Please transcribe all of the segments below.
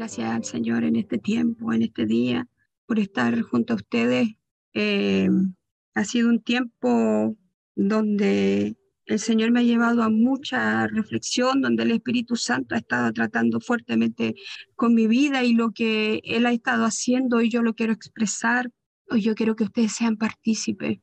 Gracias al Señor en este tiempo, en este día, por estar junto a ustedes. Eh, ha sido un tiempo donde el Señor me ha llevado a mucha reflexión, donde el Espíritu Santo ha estado tratando fuertemente con mi vida y lo que Él ha estado haciendo y yo lo quiero expresar. Hoy yo quiero que ustedes sean partícipes.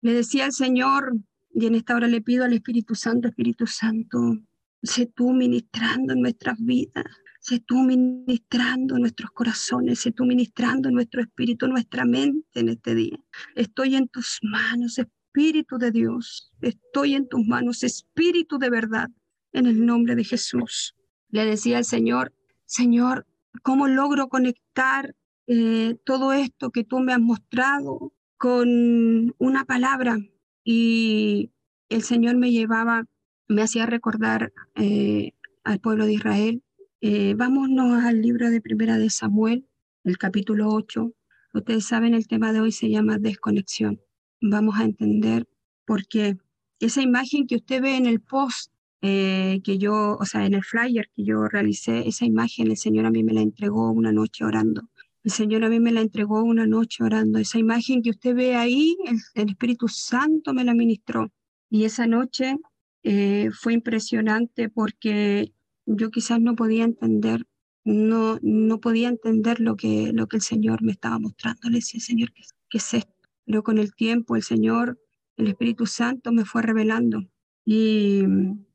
Le decía al Señor, y en esta hora le pido al Espíritu Santo, Espíritu Santo, sé tú ministrando en nuestras vidas, sé tú ministrando nuestros corazones, sé tú ministrando nuestro espíritu, nuestra mente en este día. Estoy en tus manos, Espíritu de Dios, estoy en tus manos, Espíritu de verdad, en el nombre de Jesús. Le decía al Señor, Señor, ¿cómo logro conectar eh, todo esto que tú me has mostrado con una palabra? Y el Señor me llevaba, me hacía recordar eh, al pueblo de Israel. Eh, vámonos al libro de Primera de Samuel, el capítulo 8. Ustedes saben, el tema de hoy se llama desconexión. Vamos a entender por qué. Esa imagen que usted ve en el post eh, que yo, o sea, en el flyer que yo realicé, esa imagen el Señor a mí me la entregó una noche orando. El Señor a mí me la entregó una noche orando. Esa imagen que usted ve ahí, el, Espíritu Santo me la ministró. Y esa noche eh, fue impresionante porque yo quizás no podía entender, no, no podía entender lo que, lo que el Señor me estaba mostrando. Le decía, Señor, ¿qué, qué es esto? Pero con el tiempo el Señor, el Espíritu Santo me fue revelando. Y,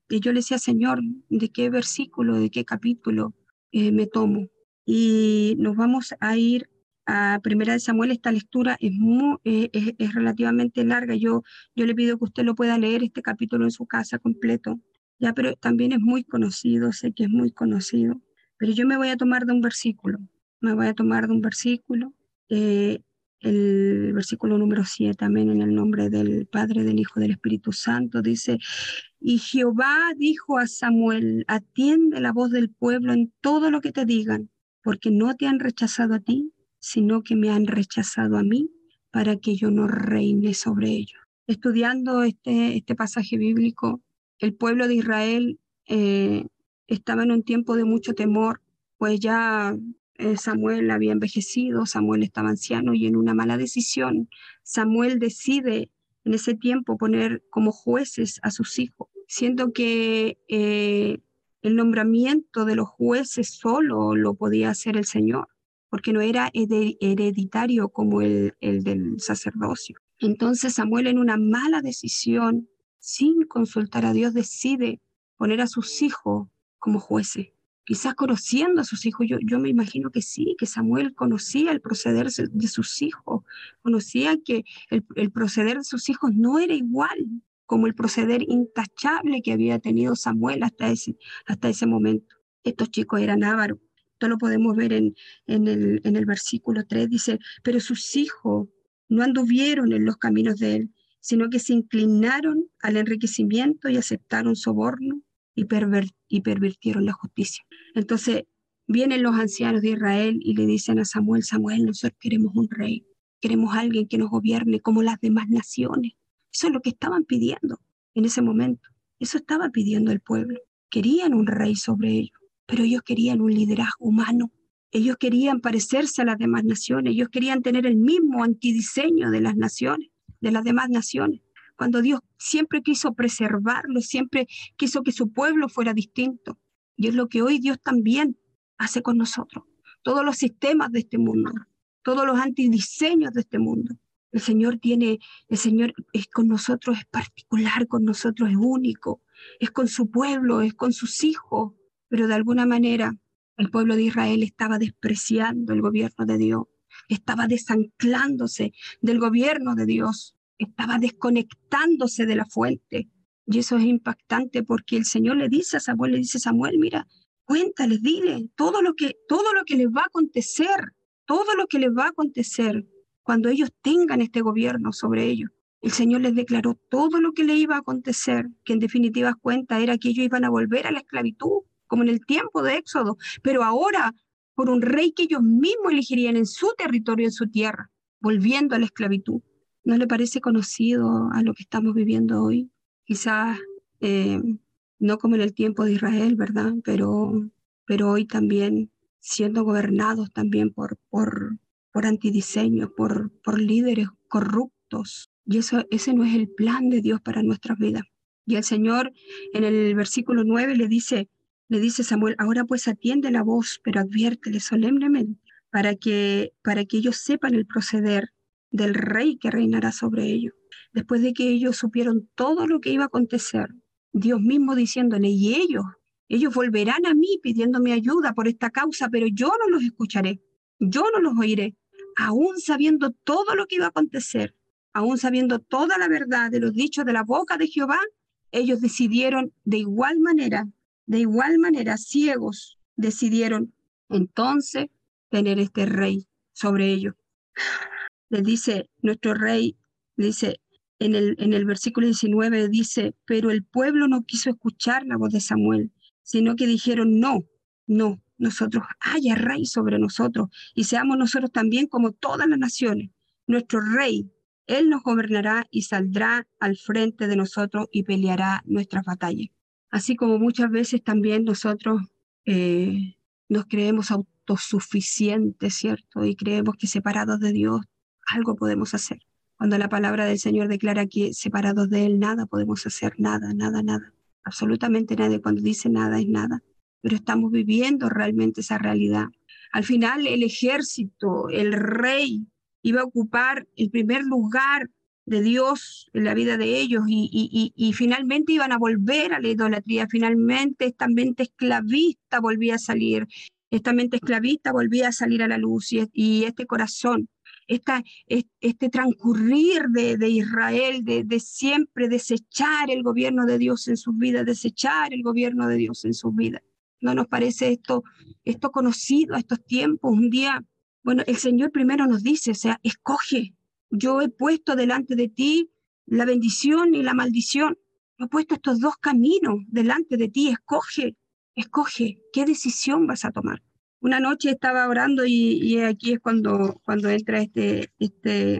y yo le decía, Señor, ¿de qué versículo, de qué capítulo eh, me tomo? y nos vamos a ir a Primera de Samuel. Esta lectura es, muy, eh, es, relativamente larga. Yo, yo le pido que usted lo pueda leer este capítulo en su casa completo. Ya, pero también es muy conocido, sé que es muy conocido. Pero yo me voy a tomar de un versículo. Me voy a tomar de un versículo. Eh, el versículo número 7, amén, en el nombre del Padre, del Hijo, del Espíritu Santo, dice, y Jehová dijo a Samuel, atiende la voz del pueblo en todo lo que te digan, porque no te han rechazado a ti, sino que me han rechazado a mí para que yo no reine sobre ellos. Estudiando este, este pasaje bíblico, el pueblo de Israel eh, estaba en un tiempo de mucho temor, pues ya eh, Samuel había envejecido, Samuel estaba anciano y en una mala decisión, Samuel decide en ese tiempo poner como jueces a sus hijos, siendo que eh, el nombramiento de los jueces solo lo podía hacer el Señor, porque no era hereditario como el, el del sacerdocio. Entonces Samuel en una mala decisión, sin consultar a Dios, decide poner a sus hijos como jueces. Quizás conociendo a sus hijos, yo, yo me imagino que sí, que Samuel conocía el proceder de sus hijos, conocía que el, el proceder de sus hijos no era igual como el proceder intachable que había tenido Samuel hasta ese, hasta ese momento. Estos chicos eran ávaros. Esto lo podemos ver en, en, el, en el versículo 3. Dice, pero sus hijos no anduvieron en los caminos de él, sino que se inclinaron al enriquecimiento y aceptaron soborno y, pervirtieron la justicia. Entonces vienen los ancianos de Israel y le dicen a Samuel, Samuel, nosotros queremos un rey, queremos alguien que nos gobierne como las demás naciones. Eso es lo que estaban pidiendo en ese momento. Eso estaba pidiendo el pueblo. Querían un rey sobre ellos, pero ellos querían un liderazgo humano. Ellos querían parecerse a las demás naciones. Ellos querían tener el mismo antidiseño de las naciones, de las demás naciones. Cuando Dios siempre quiso preservarlo, siempre quiso que su pueblo fuera distinto. Y es lo que hoy Dios también hace con nosotros. Todos los sistemas de este mundo, todos los antidiseños de este mundo, el Señor tiene, el Señor es con nosotros, es particular con nosotros, es único, es con su pueblo, es con sus hijos, pero de alguna manera el pueblo de Israel estaba despreciando el gobierno de Dios, estaba desanclándose del gobierno de Dios, estaba desconectándose de la fuente. Y eso es impactante porque el Señor le dice a Samuel, le dice Samuel, mira, cuéntales, dile todo lo que, todo lo que les va a acontecer, todo lo que les va a acontecer cuando ellos tengan este gobierno sobre ellos. El Señor les declaró todo lo que le iba a acontecer, que en definitiva cuenta era que ellos iban a volver a la esclavitud, como en el tiempo de Éxodo, pero ahora por un rey que ellos mismos elegirían en su territorio, en su tierra, volviendo a la esclavitud. ¿No le parece conocido a lo que estamos viviendo hoy? Quizás eh, no como en el tiempo de Israel, ¿verdad? Pero, pero hoy también siendo gobernados también por, por, por antidiseño, por, por líderes corruptos. Y eso, ese no es el plan de Dios para nuestras vidas. Y el Señor en el versículo 9 le dice, le dice Samuel, ahora pues atiende la voz, pero adviértele solemnemente para que, para que ellos sepan el proceder del rey que reinará sobre ellos. Después de que ellos supieron todo lo que iba a acontecer, Dios mismo diciéndole, y ellos, ellos volverán a mí pidiéndome ayuda por esta causa, pero yo no los escucharé, yo no los oiré, aún sabiendo todo lo que iba a acontecer, aún sabiendo toda la verdad de los dichos de la boca de Jehová, ellos decidieron de igual manera, de igual manera, ciegos, decidieron entonces tener este rey sobre ellos. Les dice nuestro rey, dice en el, en el versículo 19, dice, pero el pueblo no quiso escuchar la voz de Samuel, sino que dijeron, no, no, nosotros haya rey sobre nosotros y seamos nosotros también como todas las naciones. Nuestro rey él nos gobernará y saldrá al frente de nosotros y peleará nuestras batallas. Así como muchas veces también nosotros eh, nos creemos autosuficientes, ¿cierto? Y creemos que separados de Dios algo podemos hacer. Cuando la palabra del Señor declara que separados de Él nada podemos hacer, nada, nada, nada. Absolutamente nada. Cuando dice nada es nada. Pero estamos viviendo realmente esa realidad. Al final el ejército, el rey, iba a ocupar el primer lugar de Dios en la vida de ellos y, y, finalmente iban a volver a la idolatría, finalmente esta mente esclavista volvía a salir, esta mente esclavista volvía a salir a la luz y, este corazón, este transcurrir de, de Israel, de, de, siempre desechar el gobierno de Dios en sus vidas, desechar el gobierno de Dios en sus vidas. ¿No nos parece esto, esto conocido a estos tiempos? Un día bueno, el Señor primero nos dice, o sea, escoge. Yo he puesto delante de ti la bendición y la maldición. He puesto estos dos caminos delante de ti. Escoge, escoge. ¿Qué decisión vas a tomar? Una noche estaba orando y, aquí es cuando, cuando entra este, este,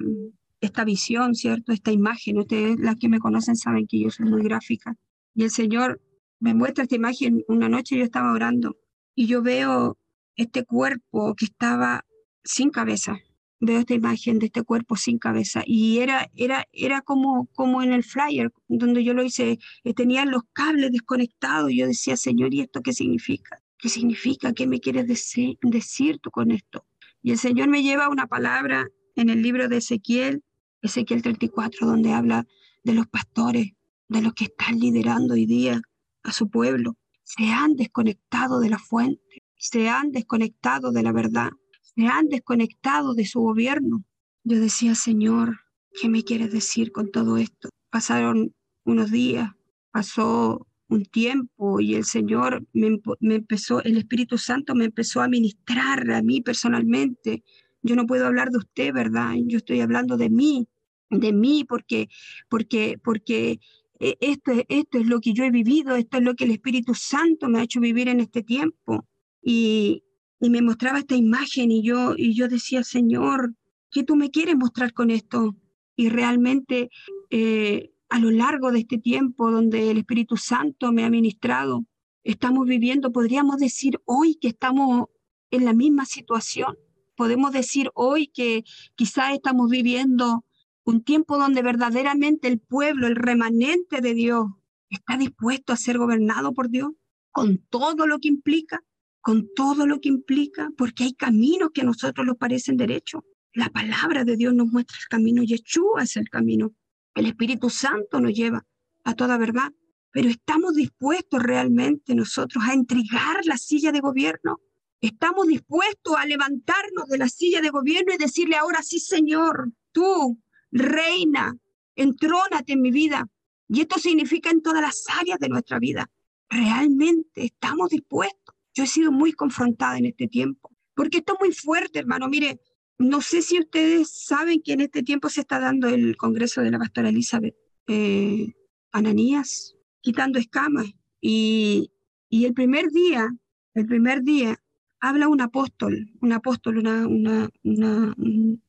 esta visión, ¿cierto? Esta imagen. Ustedes, las que me conocen, saben que yo soy muy gráfica. Y el Señor me muestra esta imagen. Una noche yo estaba orando y yo veo este cuerpo que estaba sin cabeza. Veo esta imagen de este cuerpo sin cabeza y era, era, era como, como en el flyer donde yo lo hice, eh, tenía los cables desconectados. Y yo decía, Señor, ¿y esto qué significa? ¿Qué significa? ¿Qué me quieres decir, tú con esto? Y el Señor me lleva una palabra en el libro de Ezequiel, Ezequiel 34, donde habla de los pastores, de los que están liderando hoy día a su pueblo. Se han desconectado de la fuente, se han desconectado de la verdad se han desconectado de su gobierno. Yo decía, Señor, ¿qué me quieres decir con todo esto? Pasaron unos días, pasó un tiempo y el Señor me, empezó, el Espíritu Santo me empezó a ministrar a mí personalmente. Yo no puedo hablar de usted, ¿verdad? Yo estoy hablando de mí, de mí, porque, porque, porque eh, esto, esto es lo que yo he vivido, esto es lo que el Espíritu Santo me ha hecho vivir en este tiempo. Y, y me mostraba esta imagen y yo, y yo decía, Señor, ¿qué tú me quieres mostrar con esto? Y realmente eh, a lo largo de este tiempo donde el Espíritu Santo me ha ministrado, estamos viviendo, podríamos decir hoy que estamos en la misma situación. Podemos decir hoy que quizás estamos viviendo un tiempo donde verdaderamente el pueblo, el remanente de Dios, está dispuesto a ser gobernado por Dios con todo lo que implica con todo lo que implica, porque hay caminos que a nosotros nos parecen derechos. La palabra de Dios nos muestra el camino, Yeshua es el camino. El Espíritu Santo nos lleva a toda verdad. Pero estamos dispuestos realmente nosotros a entregar la silla de gobierno. Estamos dispuestos a levantarnos de la silla de gobierno y decirle ahora sí, Señor, tú, reina, entrónate en mi vida. Y esto significa en todas las áreas de nuestra vida. Realmente estamos dispuestos yo he sido muy confrontada en este tiempo, porque esto es muy fuerte, hermano. Mire, no sé si ustedes saben que en este tiempo se está dando el Congreso de la Pastora Elizabeth eh, Ananías, quitando escamas. Y, y el primer día, el primer día, habla un apóstol, un apóstol, una, una, una,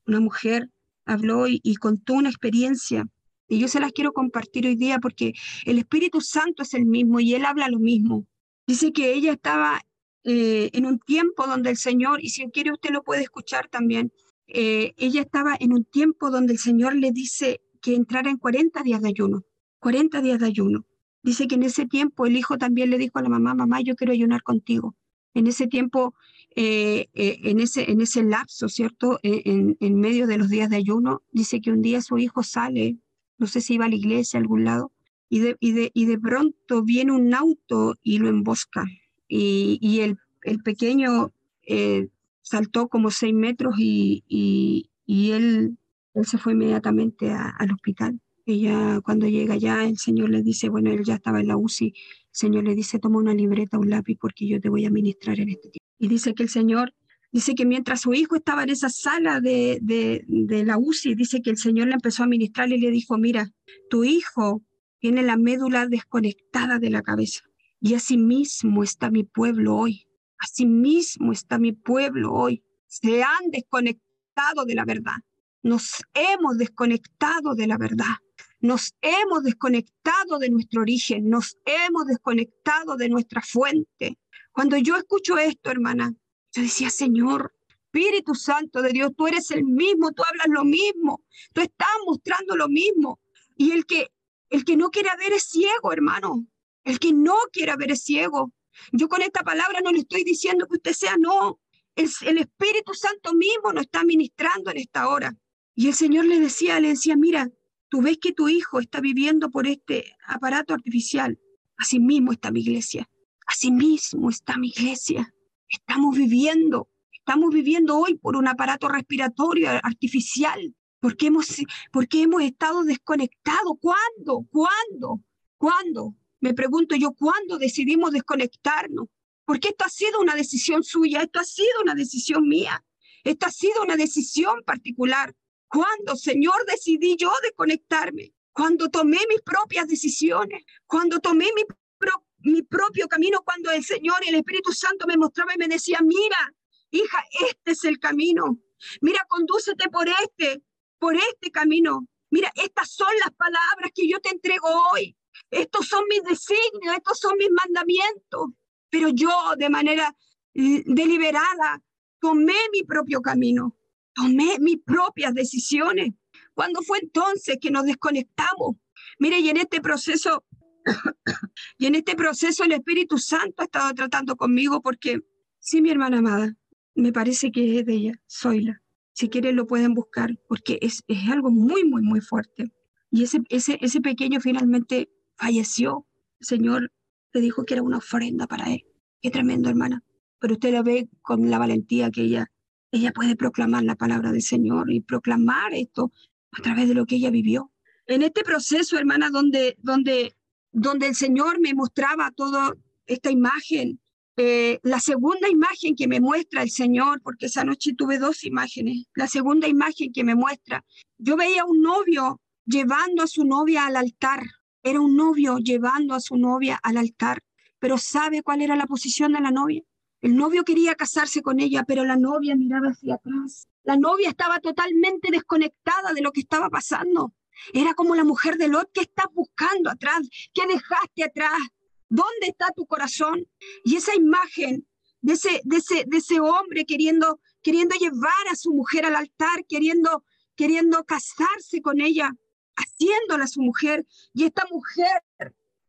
una mujer, habló y, y contó una experiencia y yo se las quiero compartir hoy día porque el Espíritu Santo es el mismo y él habla lo mismo. Dice que ella estaba eh, en un tiempo donde el Señor, y si quiere usted lo puede escuchar también, eh, ella estaba en un tiempo donde el Señor le dice que entrara en 40 días de ayuno, 40 días de ayuno. Dice que en ese tiempo el hijo también le dijo a la mamá, mamá, yo quiero ayunar contigo. En ese tiempo, eh, en, ese, en ese lapso, ¿cierto? En, en medio de los días de ayuno, dice que un día su hijo sale, no sé si iba a la iglesia, a algún lado, y de, y de, y de pronto viene un auto y lo embosca. Y, el, el, pequeño eh, saltó como seis metros y, y, él, él, se fue inmediatamente al hospital. Ella, cuando llega allá, el Señor le dice, bueno, él ya estaba en la UCI, el Señor le dice, toma una libreta, un lápiz, porque yo te voy a ministrar en este tiempo. Y dice que el Señor, dice que mientras su hijo estaba en esa sala de, de, de la UCI, dice que el Señor le empezó a ministrar y le dijo, mira, tu hijo tiene la médula desconectada de la cabeza. Y así mismo está mi pueblo hoy. Así mismo está mi pueblo hoy. Se han desconectado de la verdad. Nos hemos desconectado de la verdad. Nos hemos desconectado de nuestro origen. Nos hemos desconectado de nuestra fuente. Cuando yo escucho esto, hermana, yo decía, Señor, Espíritu Santo de Dios, tú eres el mismo, tú hablas lo mismo, tú estás mostrando lo mismo. Y el que el que no quiere ver es ciego, hermano. El que no quiere ver es ciego. Yo con esta palabra no le estoy diciendo que usted sea no. El, el Espíritu Santo mismo nos está ministrando en esta hora. Y el Señor le decía, le decía, mira, tú ves que tu hijo está viviendo por este aparato artificial. Así mismo está mi iglesia. Así mismo está mi iglesia. Estamos viviendo, estamos viviendo hoy por un aparato respiratorio artificial porque hemos, porque hemos estado desconectados. ¿Cuándo? ¿Cuándo? ¿Cuándo? Me pregunto yo, ¿cuándo decidimos desconectarnos? Porque esto ha sido una decisión suya, esto ha sido una decisión mía, esto ha sido una decisión particular. ¿Cuándo, Señor, decidí yo desconectarme? Cuando tomé mis propias decisiones, cuando tomé mi, mi propio camino, cuando el Señor y el Espíritu Santo me mostraba y me decía, mira, hija, este es el camino. Mira, condúcete por este por este camino. Mira, estas son las palabras que yo te entrego hoy. Estos son mis designios, estos son mis mandamientos. Pero yo de manera deliberada tomé mi propio camino, tomé mis propias decisiones. ¿Cuándo fue entonces que nos desconectamos? Mire, y en este proceso, y en este proceso el Espíritu Santo ha estado tratando conmigo porque, sí, mi hermana amada, me parece que es de ella, soy la. Si quieren lo pueden buscar porque es, es algo muy, muy, muy fuerte. Y ese, ese, ese pequeño finalmente falleció. El Señor le dijo que era una ofrenda para él. Qué tremendo, hermana. Pero usted la ve con la valentía que ella, ella puede proclamar la palabra del Señor y proclamar esto a través de lo que ella vivió. En este proceso, hermana, donde, donde, donde el Señor me mostraba toda esta imagen eh, la segunda imagen que me muestra el Señor, porque esa noche tuve dos imágenes, la segunda imagen que me muestra, yo veía un novio llevando a su novia al altar, era un novio llevando a su novia al altar, pero ¿sabe cuál era la posición de la novia? El novio quería casarse con ella, pero la novia miraba hacia atrás. La novia estaba totalmente desconectada de lo que estaba pasando. Era como la mujer de Lot que está buscando atrás, que dejaste atrás, ¿Dónde está tu corazón? Y esa imagen de ese, de ese, de ese hombre queriendo, queriendo llevar a su mujer al altar, queriendo, queriendo casarse con ella, haciéndola su mujer, y esta mujer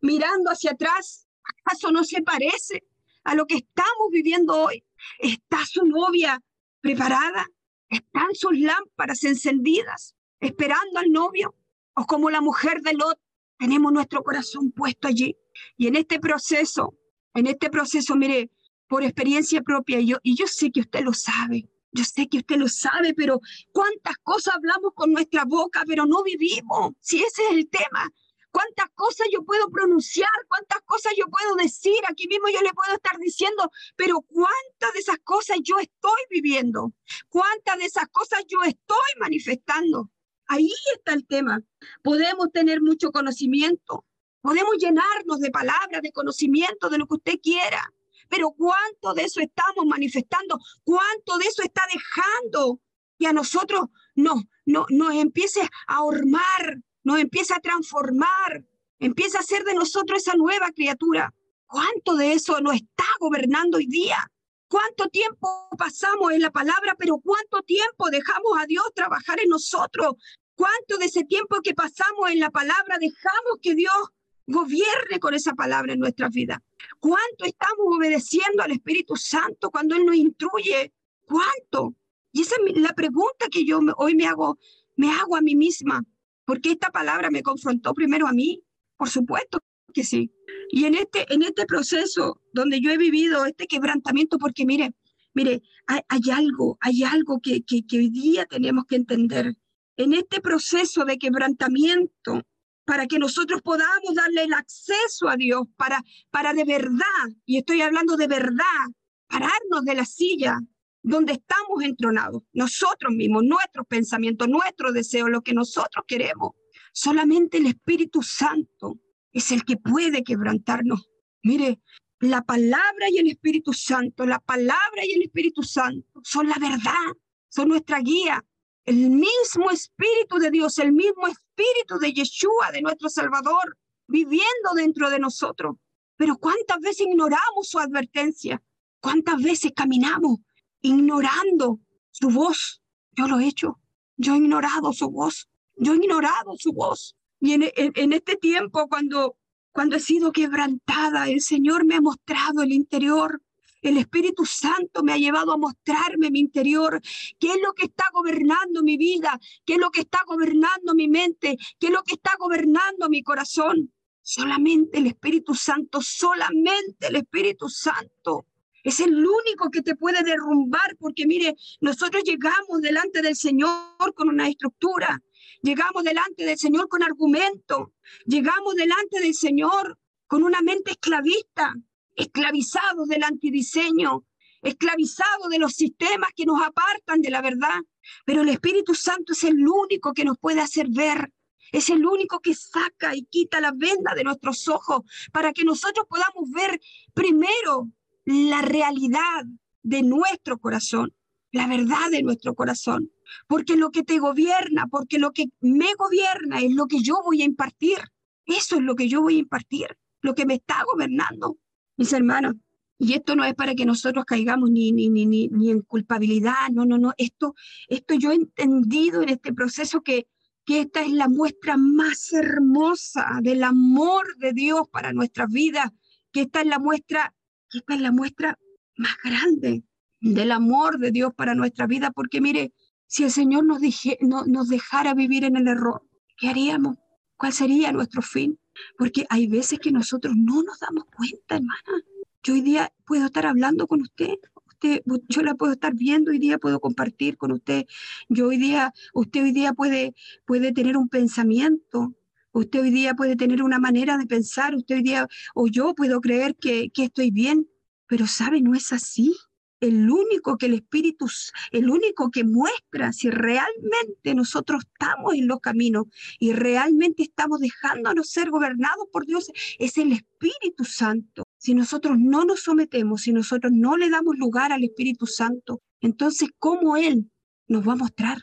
mirando hacia atrás, ¿acaso no se parece a lo que estamos viviendo hoy? ¿Está su novia preparada? ¿Están sus lámparas encendidas esperando al novio? ¿O como la mujer de Lot, tenemos nuestro corazón puesto allí? Y en este proceso, en este proceso, mire, por experiencia propia, yo, y yo sé que usted lo sabe, yo sé que usted lo sabe, pero cuántas cosas hablamos con nuestra boca, pero no vivimos, si ese es el tema. Cuántas cosas yo puedo pronunciar, cuántas cosas yo puedo decir, aquí mismo yo le puedo estar diciendo, pero cuántas de esas cosas yo estoy viviendo, cuántas de esas cosas yo estoy manifestando. Ahí está el tema. Podemos tener mucho conocimiento, Podemos llenarnos de palabras, de conocimiento, de lo que usted quiera, pero ¿cuánto de eso estamos manifestando? ¿Cuánto de eso está dejando que a nosotros no, no, nos empiece a hormar, nos empieza a transformar, empieza a hacer de nosotros esa nueva criatura? ¿Cuánto de eso no está gobernando hoy día? ¿Cuánto tiempo pasamos en la palabra, pero cuánto tiempo dejamos a Dios trabajar en nosotros? ¿Cuánto de ese tiempo que pasamos en la palabra dejamos que Dios gobierne con esa palabra en nuestra vida? ¿Cuánto estamos obedeciendo al Espíritu Santo cuando Él nos instruye? ¿Cuánto? Y esa es la pregunta que yo hoy me hago, me hago a mí misma, porque esta palabra me confrontó primero a mí, por supuesto que sí. Y en este, en este proceso donde yo he vivido este quebrantamiento, porque mire, mire, hay, algo, hay algo que, que, que hoy día tenemos que entender. En este proceso de quebrantamiento, para que nosotros podamos darle el acceso a Dios, para, para de verdad, y estoy hablando de verdad, pararnos de la silla donde estamos entronados, nosotros mismos, nuestros pensamientos, nuestros deseos, lo que nosotros queremos. Solamente el Espíritu Santo es el que puede quebrantarnos. Mire, la palabra y el Espíritu Santo, la palabra y el Espíritu Santo son la verdad, son nuestra guía. El mismo Espíritu de Dios, el mismo Espíritu de Yeshua, de nuestro Salvador, viviendo dentro de nosotros. Pero ¿cuántas veces ignoramos su advertencia? ¿Cuántas veces caminamos ignorando su voz? Yo lo he hecho. Yo he ignorado su voz. Yo he ignorado su voz. Y en, este tiempo, cuando, cuando he sido quebrantada, el Señor me ha mostrado el interior. El Espíritu Santo me ha llevado a mostrarme mi interior, qué es lo que está gobernando mi vida, qué es lo que está gobernando mi mente, qué es lo que está gobernando mi corazón. Solamente el Espíritu Santo, solamente el Espíritu Santo. Es el único que te puede derrumbar, porque mire, nosotros llegamos delante del Señor con una estructura, Llegamos delante del Señor con argumento. Llegamos delante del Señor con una mente esclavista, esclavizados del antidiseño, esclavizados de los sistemas que nos apartan de la verdad. Pero el Espíritu Santo es el único que nos puede hacer ver. Es el único que saca y quita la venda de nuestros ojos para que nosotros podamos ver primero la realidad de nuestro corazón, la verdad de nuestro corazón porque lo que te gobierna, porque lo que me gobierna es lo que yo voy a impartir. Eso es lo que yo voy a impartir, lo que me está gobernando. Mis hermanos, y esto no es para que nosotros caigamos ni, ni, ni, ni, en culpabilidad, no, no, no. Esto, esto yo he entendido en este proceso que, que esta es la muestra más hermosa del amor de Dios para nuestras vidas, que esta es la muestra, que es la muestra más grande del amor de Dios para nuestra vida, porque mire, si el Señor nos, no, nos dejara vivir en el error, ¿qué haríamos? ¿Cuál sería nuestro fin? Porque hay veces que nosotros no nos damos cuenta, hermana. Yo hoy día puedo estar hablando con usted, usted, yo la puedo estar viendo hoy día, puedo compartir con usted. Yo hoy día, usted hoy día puede, puede tener un pensamiento, usted hoy día puede tener una manera de pensar, usted hoy día, o yo puedo creer que, que estoy bien, pero sabe, no es así el único que el Espíritu, el único que muestra si realmente nosotros estamos en los caminos y realmente estamos dejándonos ser gobernados por Dios, es el Espíritu Santo. Si nosotros no nos sometemos, si nosotros no le damos lugar al Espíritu Santo, entonces, ¿cómo Él nos va a mostrar?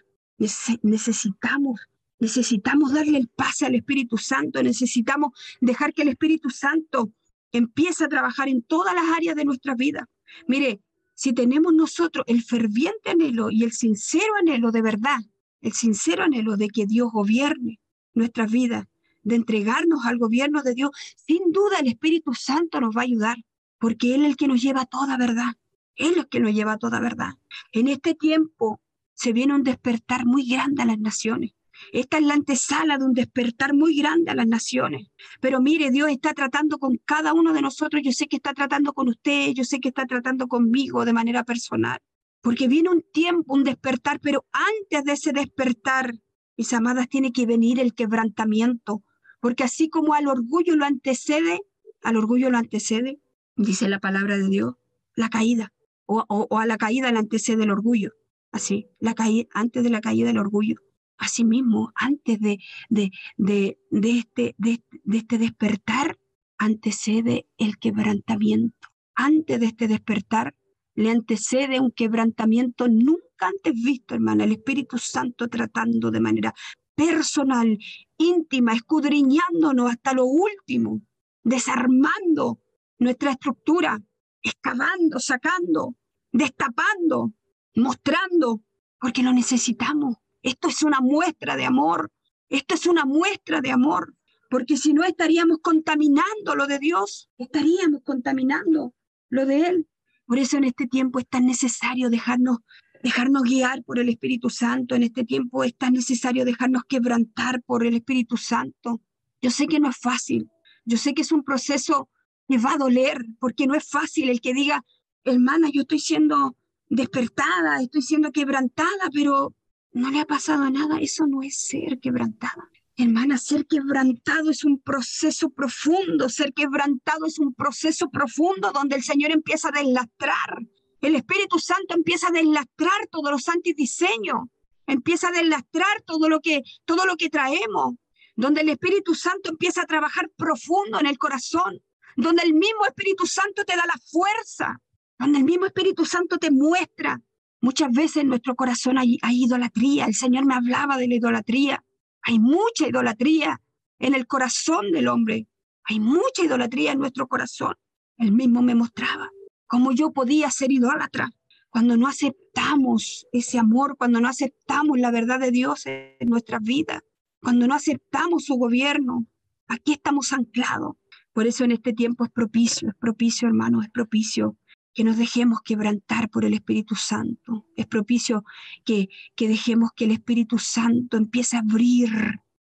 necesitamos Necesitamos darle el pase al Espíritu Santo, necesitamos dejar que el Espíritu Santo empiece a trabajar en todas las áreas de nuestra vida. Mire, si tenemos nosotros el ferviente anhelo y el sincero anhelo de verdad, el sincero anhelo de que Dios gobierne nuestras vidas, de entregarnos al gobierno de Dios, sin duda el Espíritu Santo nos va a ayudar, porque Él es el que nos lleva a toda verdad. Él es el que nos lleva a toda verdad. En este tiempo se viene un despertar muy grande a las naciones. Esta es la antesala de un despertar muy grande a las naciones. Pero mire, Dios está tratando con cada uno de nosotros. Yo sé que está tratando con usted, yo sé que está tratando conmigo de manera personal. Porque viene un tiempo, un despertar, pero antes de ese despertar, mis amadas, tiene que venir el quebrantamiento. Porque así como al orgullo lo antecede, al orgullo lo antecede, dice la palabra de Dios, la caída. O, a la caída le antecede el orgullo. Así, la caída, antes de la caída del orgullo Asimismo, antes de, de, de, de, este, de, este despertar, antecede el quebrantamiento. Antes de este despertar, le antecede un quebrantamiento nunca antes visto, hermana, el Espíritu Santo tratando de manera personal, íntima, escudriñándonos hasta lo último, desarmando nuestra estructura, excavando, sacando, destapando, mostrando, porque lo necesitamos. Esto es una muestra de amor. Esto es una muestra de amor, porque si no estaríamos contaminando lo de Dios, estaríamos contaminando lo de Él. Por eso en este tiempo es tan necesario dejarnos dejarnos guiar por el Espíritu Santo. En este tiempo es tan necesario dejarnos quebrantar por el Espíritu Santo. Yo sé que no es fácil. Yo sé que es un proceso que va a doler, porque no es fácil el que diga, hermana, yo estoy siendo despertada, estoy siendo quebrantada, pero no le ha pasado nada. Eso no es ser quebrantada. Hermana, ser quebrantado es un proceso profundo, ser quebrantado es un proceso profundo donde el Señor empieza a deslastrar, el Espíritu Santo empieza a deslastrar todos los antidiseños, empieza a deslastrar todo lo que, todo lo que traemos, donde el Espíritu Santo empieza a trabajar profundo en el corazón, donde el mismo Espíritu Santo te da la fuerza, donde el mismo Espíritu Santo te muestra. Muchas veces en nuestro corazón hay, idolatría, el Señor me hablaba de la idolatría, hay mucha idolatría en el corazón del hombre, hay mucha idolatría en nuestro corazón. Él mismo me mostraba cómo yo podía ser idólatra cuando no aceptamos ese amor, cuando no aceptamos la verdad de Dios en nuestras vidas, cuando no aceptamos su gobierno. Aquí estamos anclados. Por eso en este tiempo es propicio, es propicio, hermano, es propicio que nos dejemos quebrantar por el Espíritu Santo. Es propicio que, que dejemos que el Espíritu Santo empiece a abrir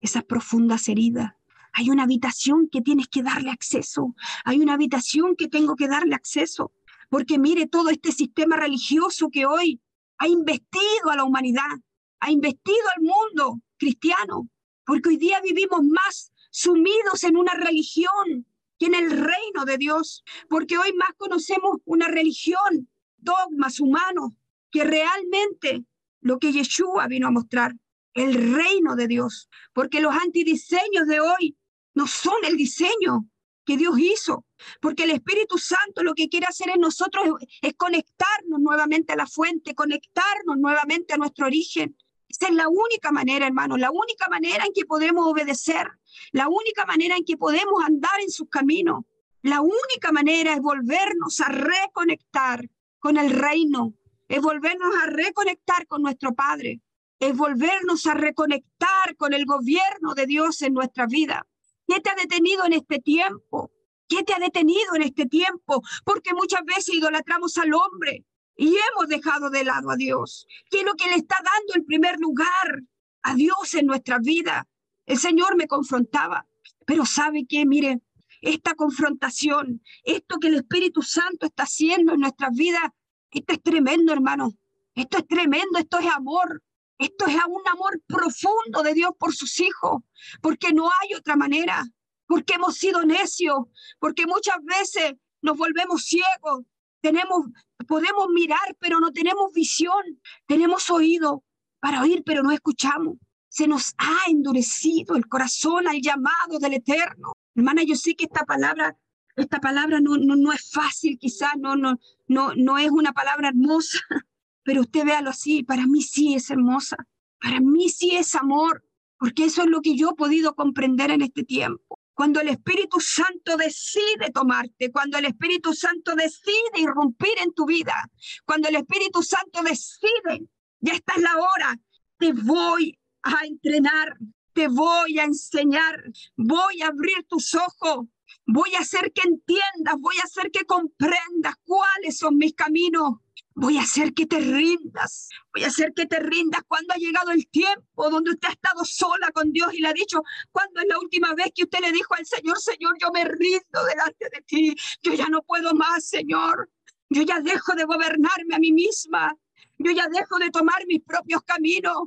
esas profundas heridas. Hay una habitación que tienes que darle acceso. Hay una habitación que tengo que darle acceso. Porque mire todo este sistema religioso que hoy ha investido a la humanidad, ha investido al mundo cristiano, porque hoy día vivimos más sumidos en una religión que en el reino de Dios, porque hoy más conocemos una religión, dogmas humanos, que realmente lo que Yeshua vino a mostrar, el reino de Dios, porque los antidiseños de hoy no son el diseño que Dios hizo, porque el Espíritu Santo lo que quiere hacer en nosotros es, conectarnos nuevamente a la fuente, conectarnos nuevamente a nuestro origen. Es la única manera, hermano, la única manera en que podemos obedecer, la única manera en que podemos andar en sus caminos. La única manera es volvernos a reconectar con el reino, es volvernos a reconectar con nuestro Padre, es volvernos a reconectar con el gobierno de Dios en nuestra vida. ¿Qué te ha detenido en este tiempo? ¿Qué te ha detenido en este tiempo? Porque muchas veces idolatramos al hombre y hemos dejado de lado a Dios. ¿Qué es lo que le está dando el primer lugar a Dios en nuestra vida? El Señor me confrontaba, pero ¿sabe qué? Mire, esta confrontación, esto que el Espíritu Santo está haciendo en nuestras vidas, esto es tremendo, hermano. Esto es tremendo, esto es amor. Esto es un amor profundo de Dios por sus hijos, porque no hay otra manera, porque hemos sido necios, porque muchas veces nos volvemos ciegos, tenemos, podemos mirar, pero no tenemos visión, tenemos oído para oír, pero no escuchamos. Se nos ha endurecido el corazón al llamado del Eterno. Hermana, yo sé que esta palabra, esta palabra no, no, no es fácil, quizás no, no, no, no es una palabra hermosa, pero usted véalo así, para mí sí es hermosa, para mí sí es amor, porque eso es lo que yo he podido comprender en este tiempo. Cuando el Espíritu Santo decide tomarte, cuando el Espíritu Santo decide irrumpir en tu vida, cuando el Espíritu Santo decide, ya está es la hora, te voy a entrenar, te voy a enseñar, voy a abrir tus ojos, voy a hacer que entiendas, voy a hacer que comprendas cuáles son mis caminos, Voy a hacer que te rindas. Voy a hacer que te rindas cuando ha llegado el tiempo donde usted ha estado sola con Dios y le ha dicho, ¿cuándo es la última vez que usted le dijo al Señor, Señor, yo me rindo delante de ti? Yo ya no puedo más, Señor. Yo ya dejo de gobernarme a mí misma. Yo ya dejo de tomar mis propios caminos.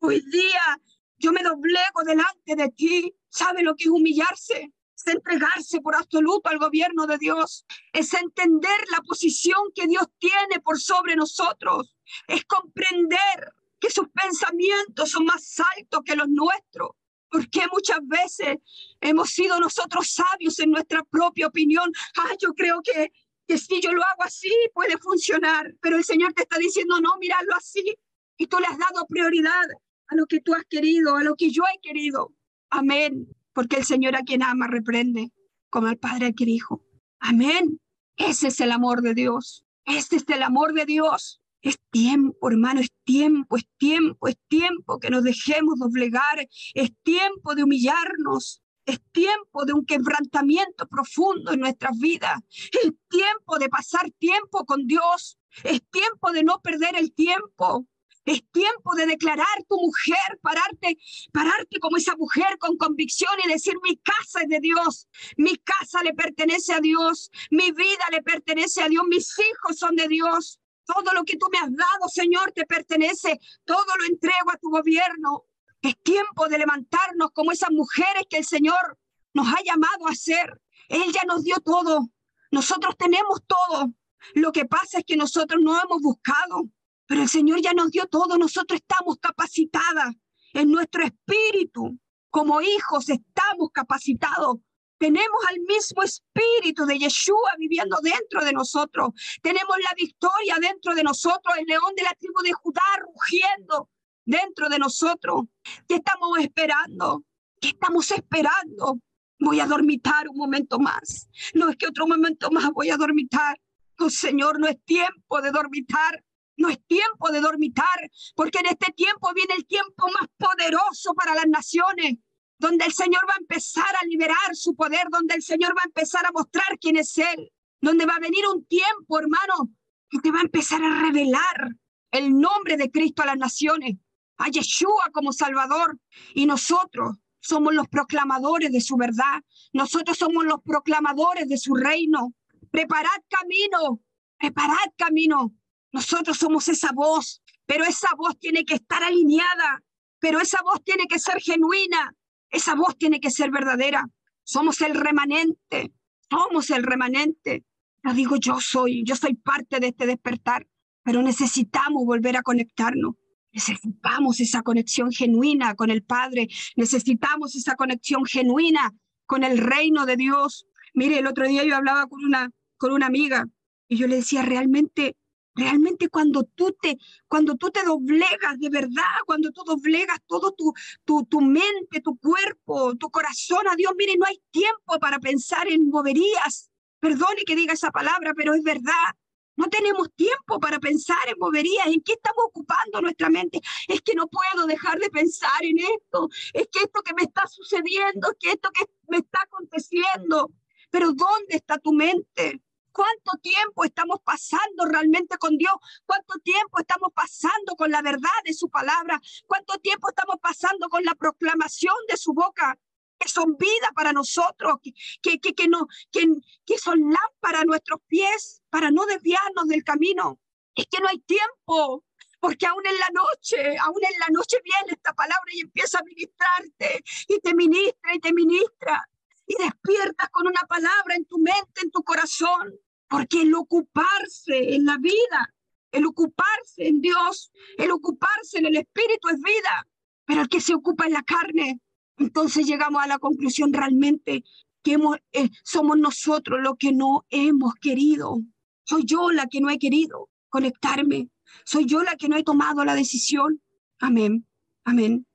Hoy día yo me doblego delante de ti. ¿Sabe lo que es humillarse? Es entregarse por absoluto al gobierno de Dios, es entender la posición que Dios tiene por sobre nosotros, es comprender que sus pensamientos son más altos que los nuestros. Porque muchas veces hemos sido nosotros sabios en nuestra propia opinión. Ah, yo creo que, si yo lo hago así puede funcionar. Pero el Señor te está diciendo, no, míralo así. Y tú le has dado prioridad a lo que tú has querido, a lo que yo he querido. Amén porque el Señor a quien ama reprende, como el Padre a quien hijo. Amén. Ese es el amor de Dios. Este es el amor de Dios. Es tiempo, hermano, es tiempo, es tiempo, es tiempo que nos dejemos doblegar, es tiempo de humillarnos, es tiempo de un quebrantamiento profundo en nuestras vidas, es tiempo de pasar tiempo con Dios, es tiempo de no perder el tiempo, es tiempo de declarar tu mujer, pararte, pararte como esa mujer con convicción y decir, mi casa es de Dios, mi casa le pertenece a Dios, mi vida le pertenece a Dios, mis hijos son de Dios. Todo lo que tú me has dado, Señor, te pertenece. Todo lo entrego a tu gobierno. Es tiempo de levantarnos como esas mujeres que el Señor nos ha llamado a ser. Él ya nos dio todo. Nosotros tenemos todo. Lo que pasa es que nosotros no hemos buscado. Pero el Señor ya nos dio todo, nosotros estamos capacitadas en nuestro espíritu. Como hijos estamos capacitados. Tenemos al mismo espíritu de Yeshua viviendo dentro de nosotros. Tenemos la victoria dentro de nosotros, el león de la tribu de Judá rugiendo dentro de nosotros. ¿Qué estamos esperando? ¿Qué estamos esperando? Voy a dormitar un momento más. No es que otro momento más voy a dormitar. Oh Señor, no es tiempo de dormitar. No es tiempo de dormitar, porque en este tiempo viene el tiempo más poderoso para las naciones, donde el Señor va a empezar a liberar su poder, donde el Señor va a empezar a mostrar quién es Él, donde va a venir un tiempo, hermano, que te va a empezar a revelar el nombre de Cristo a las naciones, a Yeshua como Salvador, y nosotros somos los proclamadores de su verdad, nosotros somos los proclamadores de su reino. Preparad camino, preparad camino nosotros somos esa voz, pero esa voz tiene que estar alineada, pero esa voz tiene que ser genuina, esa voz tiene que ser verdadera. Somos el remanente, somos el remanente. Lo digo yo soy, yo soy parte de este despertar, pero necesitamos volver a conectarnos. Necesitamos esa conexión genuina con el Padre, necesitamos esa conexión genuina con el reino de Dios. Mire, el otro día yo hablaba con una, con una amiga y yo le decía, realmente Realmente cuando tú te, cuando tú te doblegas de verdad, cuando tú doblegas todo tu, tu, tu mente, tu cuerpo, tu corazón a Dios, mire, no hay tiempo para pensar en boberías. Perdone que diga esa palabra, pero es verdad. No tenemos tiempo para pensar en boberías. ¿En qué estamos ocupando nuestra mente? Es que no puedo dejar de pensar en esto. Es que esto que me está sucediendo, es que esto que me está aconteciendo. Pero ¿dónde está tu mente? ¿Cuánto tiempo estamos pasando realmente con Dios? ¿Cuánto tiempo estamos pasando con la verdad de su palabra? ¿Cuánto tiempo estamos pasando con la proclamación de su boca? Que son vida para nosotros, que, que, que, no, que, que son lámparas a nuestros pies para no desviarnos del camino. Es que no hay tiempo, porque aún en la noche, aún en la noche viene esta palabra y empieza a ministrarte y te ministra y te ministra y despiertas con una palabra en tu mente, en tu corazón. Porque el ocuparse en la vida, el ocuparse en Dios, el ocuparse en el Espíritu es vida, pero el que se ocupa en la carne, entonces llegamos a la conclusión realmente que eh, somos nosotros los que no hemos querido. Soy yo la que no he querido conectarme. Soy yo la que no he tomado la decisión. Amén. Amén.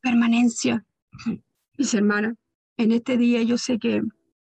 Permanencia. Mis hermanas, en este día yo sé que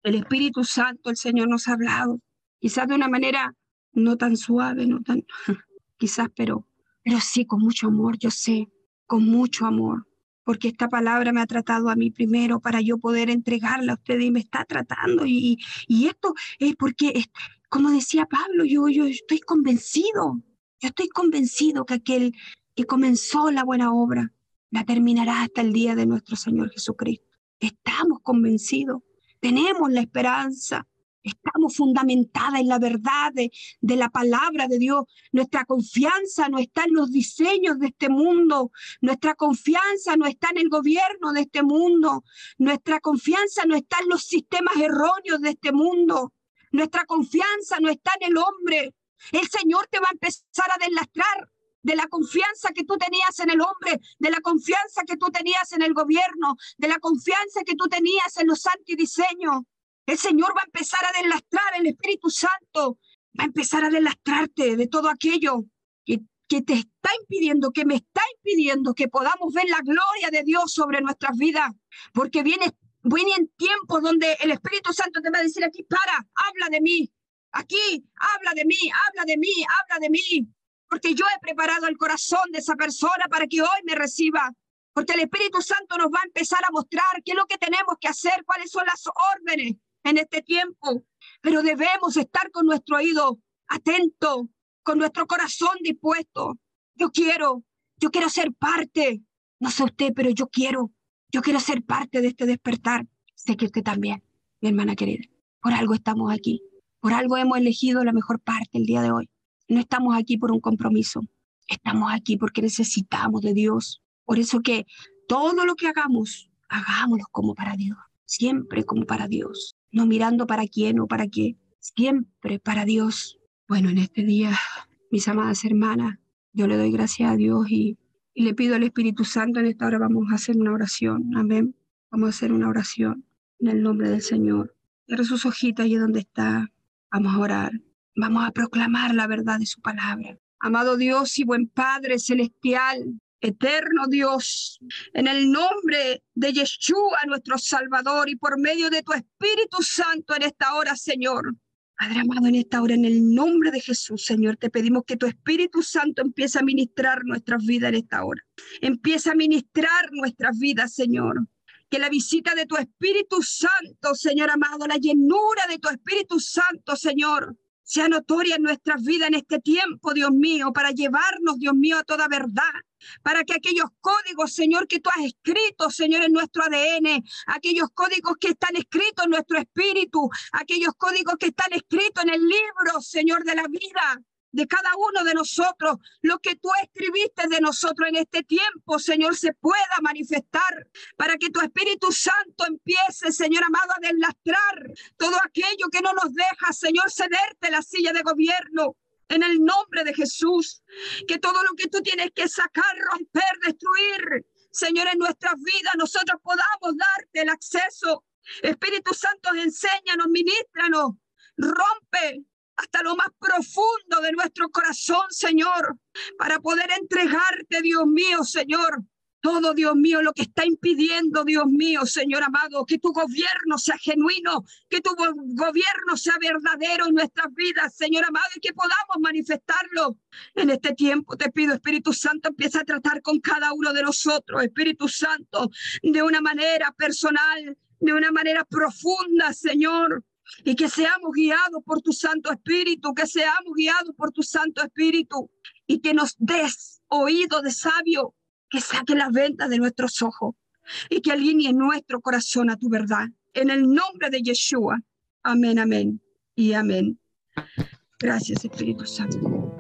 el Espíritu Santo, el Señor nos ha hablado quizás de una manera no tan suave, no tan, quizás, pero, pero sí con mucho amor, yo sé, con mucho amor, porque esta palabra me ha tratado a mí primero para yo poder entregarla a ustedes y me está tratando. Y, y esto es porque, como decía Pablo, yo, yo estoy convencido, yo estoy convencido que aquel que comenzó la buena obra la terminará hasta el día de nuestro Señor Jesucristo. Estamos convencidos, tenemos la esperanza, Estamos fundamentadas en la verdad de, la palabra de Dios. Nuestra confianza no está en los diseños de este mundo. Nuestra confianza no está en el gobierno de este mundo. Nuestra confianza no está en los sistemas erróneos de este mundo. Nuestra confianza no está en el hombre. El Señor te va a empezar a deslastrar de la confianza que tú tenías en el hombre, de la confianza que tú tenías en el gobierno, de la confianza que tú tenías en los antidiseños. El Señor va a empezar a deslastrar, el Espíritu Santo va a empezar a deslastrarte de todo aquello que, que te está impidiendo, que me está impidiendo que podamos ver la gloria de Dios sobre nuestras vidas, porque viene Vienen tiempos donde el Espíritu Santo te va a decir aquí, para, habla de mí. Aquí, habla de mí, habla de mí, habla de mí. Porque yo he preparado el corazón de esa persona para que hoy me reciba. Porque el Espíritu Santo nos va a empezar a mostrar qué es lo que tenemos que hacer, cuáles son las órdenes en este tiempo. Pero debemos estar con nuestro oído atento, con nuestro corazón dispuesto. Yo quiero, yo quiero ser parte. No sé usted, pero yo quiero. Yo quiero ser parte de este despertar. Sé que usted también, mi hermana querida. Por algo estamos aquí. Por algo hemos elegido la mejor parte el día de hoy. No estamos aquí por un compromiso. Estamos aquí porque necesitamos de Dios. Por eso que todo lo que hagamos, hagámoslo como para Dios. Siempre como para Dios. No mirando para quién o para qué. Siempre para Dios. Bueno, en este día, mis amadas hermanas, yo le doy gracias a Dios y y le pido al Espíritu Santo, en esta hora vamos a hacer una oración. Amén. Vamos a hacer una oración en el nombre del Señor. Cierra sus ojitos allí donde está. Vamos a orar. Vamos a proclamar la verdad de su palabra. Amado Dios y buen Padre celestial, eterno Dios, en el nombre de Yeshua, nuestro Salvador, y por medio de tu Espíritu Santo en esta hora, Señor, Padre amado, en esta hora, en el nombre de Jesús, Señor, te pedimos que tu Espíritu Santo empiece a ministrar nuestras vidas en esta hora. Empieza a ministrar nuestras vidas, Señor. Que la visita de tu Espíritu Santo, Señor amado, la llenura de tu Espíritu Santo, Señor, sea notoria en nuestras vidas en este tiempo, Dios mío, para llevarnos, Dios mío, a toda verdad, para que aquellos códigos, Señor, que tú has escrito, Señor, en nuestro ADN, aquellos códigos que están escritos en nuestro espíritu, aquellos códigos que están escritos en el libro, Señor, de la vida, de cada uno de nosotros, lo que tú escribiste de nosotros en este tiempo, Señor, se pueda manifestar para que tu Espíritu Santo empiece, Señor amado, a deslastrar todo aquello que no nos deja, Señor, cederte la silla de gobierno. En el nombre de Jesús, que todo lo que tú tienes que sacar, romper, destruir, Señor, en nuestras vidas, nosotros podamos darte el acceso. Espíritu Santo, enséñanos, ministranos, rompe hasta lo más profundo de nuestro corazón, Señor, para poder entregarte, Dios mío, Señor. Todo, Dios mío, lo que está impidiendo, Dios mío, Señor amado, que tu gobierno sea genuino, que tu gobierno sea verdadero en nuestras vidas, Señor amado, y que podamos manifestarlo. En este tiempo te pido, Espíritu Santo, empieza a tratar con cada uno de nosotros, Espíritu Santo, de una manera personal, de una manera profunda, Señor y que seamos guiados por tu Santo Espíritu, que seamos guiados por tu Santo Espíritu y que nos des oído de sabio, que saque las ventas de nuestros ojos y que alinee nuestro corazón a tu verdad. En el nombre de Yeshua. Amén, amén y amén. Gracias, Espíritu Santo.